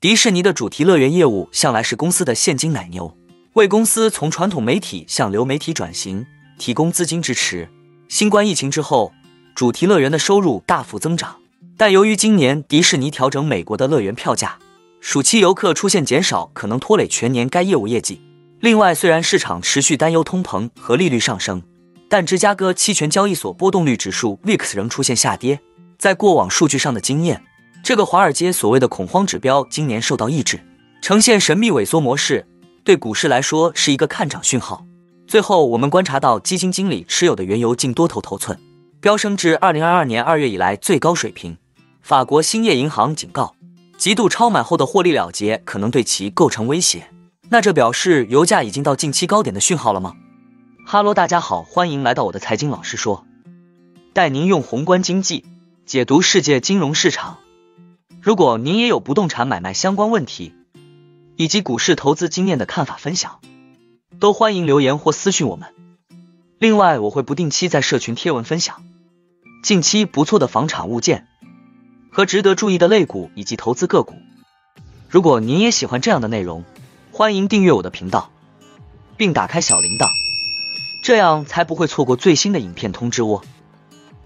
迪士尼的主题乐园业务向来是公司的现金奶牛，为公司从传统媒体向流媒体转型提供资金支持。新冠疫情之后，主题乐园的收入大幅增长，但由于今年迪士尼调整美国的乐园票价，暑期游客出现减少，可能拖累全年该业务业绩。另外，虽然市场持续担忧通膨和利率上升，但芝加哥期权交易所波动率指数 VIX 仍出现下跌。在过往数据上的经验。这个华尔街所谓的恐慌指标今年受到抑制，呈现神秘萎缩模式，对股市来说是一个看涨讯号。最后，我们观察到基金经理持有的原油净多头头寸飙升至二零二二年二月以来最高水平。法国兴业银行警告，极度超买后的获利了结可能对其构成威胁。那这表示油价已经到近期高点的讯号了吗？哈喽，大家好，欢迎来到我的财经老师说，带您用宏观经济解读世界金融市场。如果您也有不动产买卖相关问题，以及股市投资经验的看法分享，都欢迎留言或私讯我们。另外，我会不定期在社群贴文分享近期不错的房产物件和值得注意的类股以及投资个股。如果您也喜欢这样的内容，欢迎订阅我的频道，并打开小铃铛，这样才不会错过最新的影片通知哦。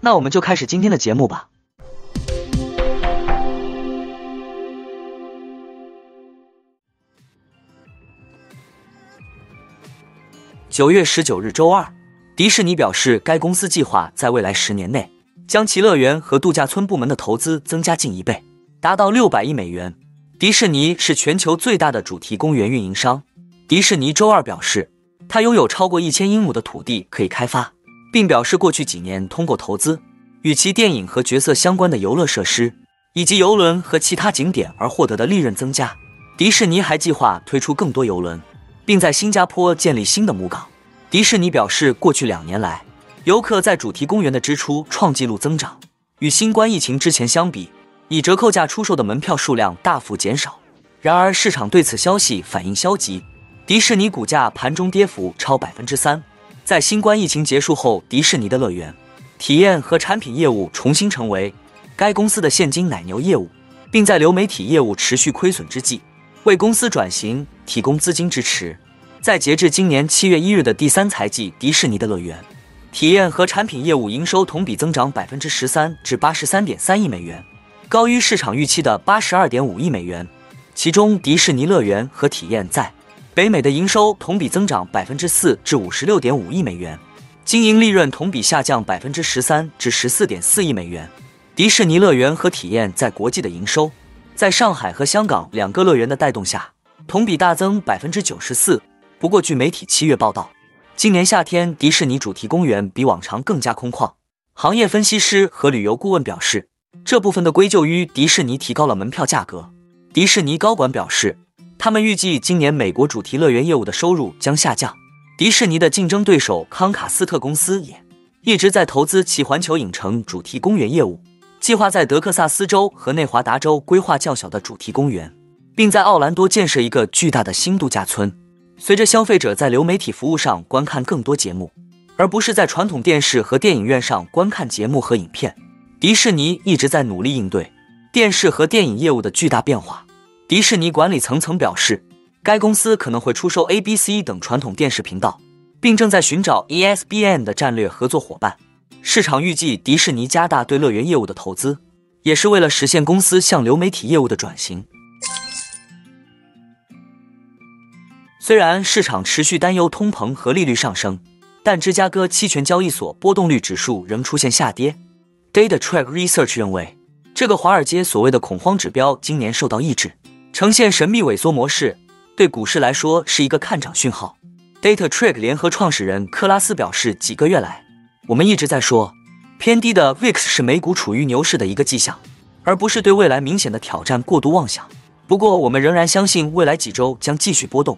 那我们就开始今天的节目吧。九月十九日周二，迪士尼表示，该公司计划在未来十年内将其乐园和度假村部门的投资增加近一倍，达到六百亿美元。迪士尼是全球最大的主题公园运营商。迪士尼周二表示，它拥有超过一千英亩的土地可以开发，并表示过去几年通过投资与其电影和角色相关的游乐设施以及游轮和其他景点而获得的利润增加。迪士尼还计划推出更多游轮。并在新加坡建立新的母港。迪士尼表示，过去两年来，游客在主题公园的支出创纪录增长。与新冠疫情之前相比，以折扣价出售的门票数量大幅减少。然而，市场对此消息反应消极，迪士尼股价盘中跌幅超百分之三。在新冠疫情结束后，迪士尼的乐园、体验和产品业务重新成为该公司的现金奶牛业务，并在流媒体业务持续亏损之际。为公司转型提供资金支持。在截至今年七月一日的第三财季，迪士尼的乐园、体验和产品业务营收同比增长百分之十三，至八十三点三亿美元，高于市场预期的八十二点五亿美元。其中，迪士尼乐园和体验在北美的营收同比增长百分之四，至五十六点五亿美元，经营利润同比下降百分之十三，至十四点四亿美元。迪士尼乐园和体验在国际的营收。在上海和香港两个乐园的带动下，同比大增百分之九十四。不过，据媒体七月报道，今年夏天迪士尼主题公园比往常更加空旷。行业分析师和旅游顾问表示，这部分的归咎于迪士尼提高了门票价格。迪士尼高管表示，他们预计今年美国主题乐园业务的收入将下降。迪士尼的竞争对手康卡斯特公司也一直在投资其环球影城主题公园业务。计划在德克萨斯州和内华达州规划较小的主题公园，并在奥兰多建设一个巨大的新度假村。随着消费者在流媒体服务上观看更多节目，而不是在传统电视和电影院上观看节目和影片，迪士尼一直在努力应对电视和电影业务的巨大变化。迪士尼管理层曾表示，该公司可能会出售 ABC 等传统电视频道，并正在寻找 ESPN 的战略合作伙伴。市场预计，迪士尼加大对乐园业务的投资，也是为了实现公司向流媒体业务的转型。虽然市场持续担忧通膨和利率上升，但芝加哥期权交易所波动率指数仍出现下跌。Data Track Research 认为，这个华尔街所谓的恐慌指标今年受到抑制，呈现神秘萎缩模式，对股市来说是一个看涨讯号。Data Track 联合创始人克拉斯表示，几个月来。我们一直在说，偏低的 VIX 是美股处于牛市的一个迹象，而不是对未来明显的挑战过度妄想。不过，我们仍然相信未来几周将继续波动。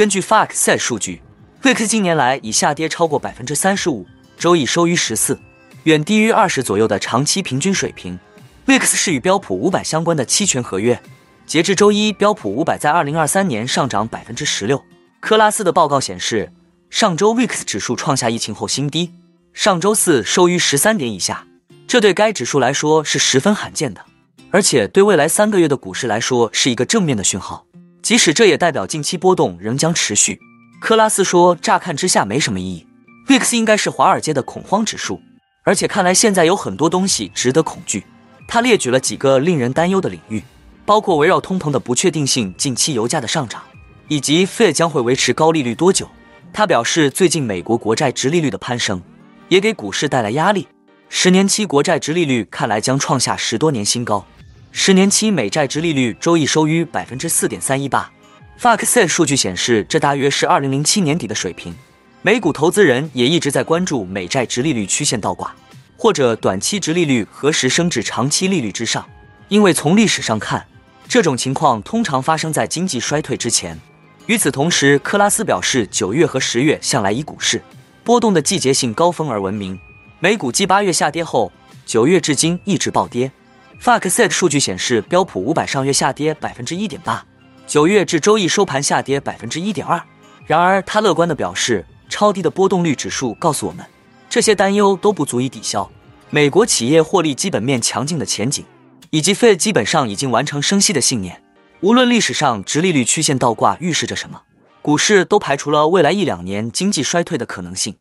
根据 FactSet 数据，VIX 近年来已下跌超过百分之三十五，周一收于十四，远低于二十左右的长期平均水平。VIX 是与标普五百相关的期权合约。截至周一，标普五百在二零二三年上涨百分之十六。科拉斯的报告显示，上周 VIX 指数创下疫情后新低。上周四收于十三点以下，这对该指数来说是十分罕见的。而且对未来三个月的股市来说是一个正面的讯号。即使这也代表近期波动仍将持续。克拉斯说，乍看之下没什么意义，VIX 应该是华尔街的恐慌指数，而且看来现在有很多东西值得恐惧。他列举了几个令人担忧的领域，包括围绕通膨的不确定性、近期油价的上涨，以及 Fed 将会维持高利率多久。他表示，最近美国国债直利率的攀升也给股市带来压力。十年期国债直利率看来将创下十多年新高，十年期美债直利率周一收于百分之四点三一八。FactSet 数据显示，这大约是二零零七年底的水平。美股投资人也一直在关注美债直利率曲线倒挂，或者短期直利率何时升至长期利率之上，因为从历史上看，这种情况通常发生在经济衰退之前。与此同时，克拉斯表示，九月和十月向来以股市波动的季节性高峰而闻名。美股继八月下跌后，九月至今一直暴跌。FactSet 数据显示，标普五百上月下跌百分之一点八，九月至周一收盘下跌百分之一点二。然而，他乐观地表示，超低的波动率指数告诉我们，这些担忧都不足以抵消美国企业获利基本面强劲的前景，以及 Fed 基本上已经完成升息的信念。无论历史上直利率曲线倒挂预示着什么，股市都排除了未来一两年经济衰退的可能性。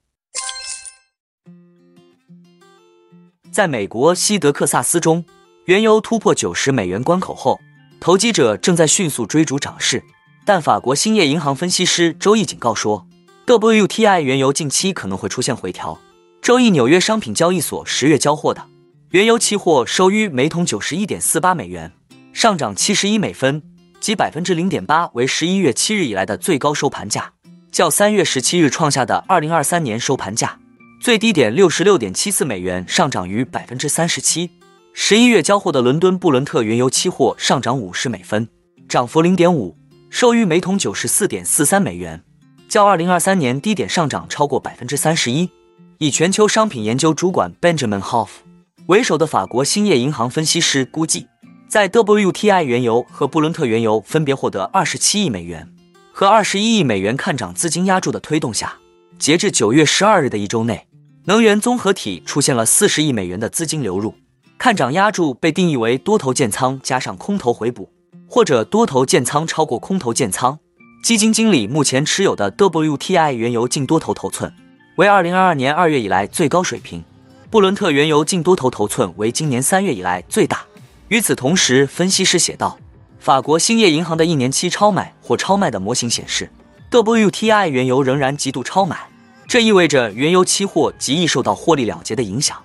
在美国西德克萨斯中，原油突破九十美元关口后，投机者正在迅速追逐涨势。但法国兴业银行分析师周一警告说，WTI 原油近期可能会出现回调。周一，纽约商品交易所十月交货的原油期货收于每桶九十一点四八美元。上涨七十一美分，即百分之零点八，为十一月七日以来的最高收盘价，较三月十七日创下的二零二三年收盘价最低点六十六点七四美元上涨逾百分之三十七。十一月交货的伦敦布伦特原油期货上涨五十美分，涨幅零点五，收于每桶九十四点四三美元，较二零二三年低点上涨超过百分之三十一。以全球商品研究主管 Benjamin Hoff 为首的法国兴业银行分析师估计。在 WTI 原油和布伦特原油分别获得二十七亿美元和二十一亿美元看涨资金压注的推动下，截至九月十二日的一周内，能源综合体出现了四十亿美元的资金流入。看涨压注被定义为多头建仓加上空头回补，或者多头建仓超过空头建仓。基金经理目前持有的 WTI 原油净多头头寸为二零二二年二月以来最高水平，布伦特原油净多头头寸为今年三月以来最大。与此同时，分析师写道，法国兴业银行的一年期超买或超卖的模型显示，WTI 原油仍然极度超买，这意味着原油期货极易受到获利了结的影响。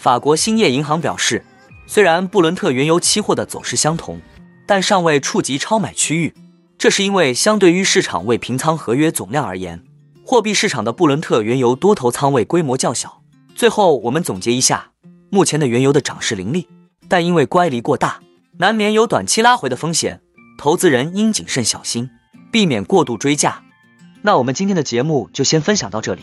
法国兴业银行表示，虽然布伦特原油期货的走势相同，但尚未触及超买区域，这是因为相对于市场未平仓合约总量而言，货币市场的布伦特原油多头仓位规模较小。最后，我们总结一下，目前的原油的涨势凌厉。但因为乖离过大，难免有短期拉回的风险，投资人应谨慎小心，避免过度追价。那我们今天的节目就先分享到这里。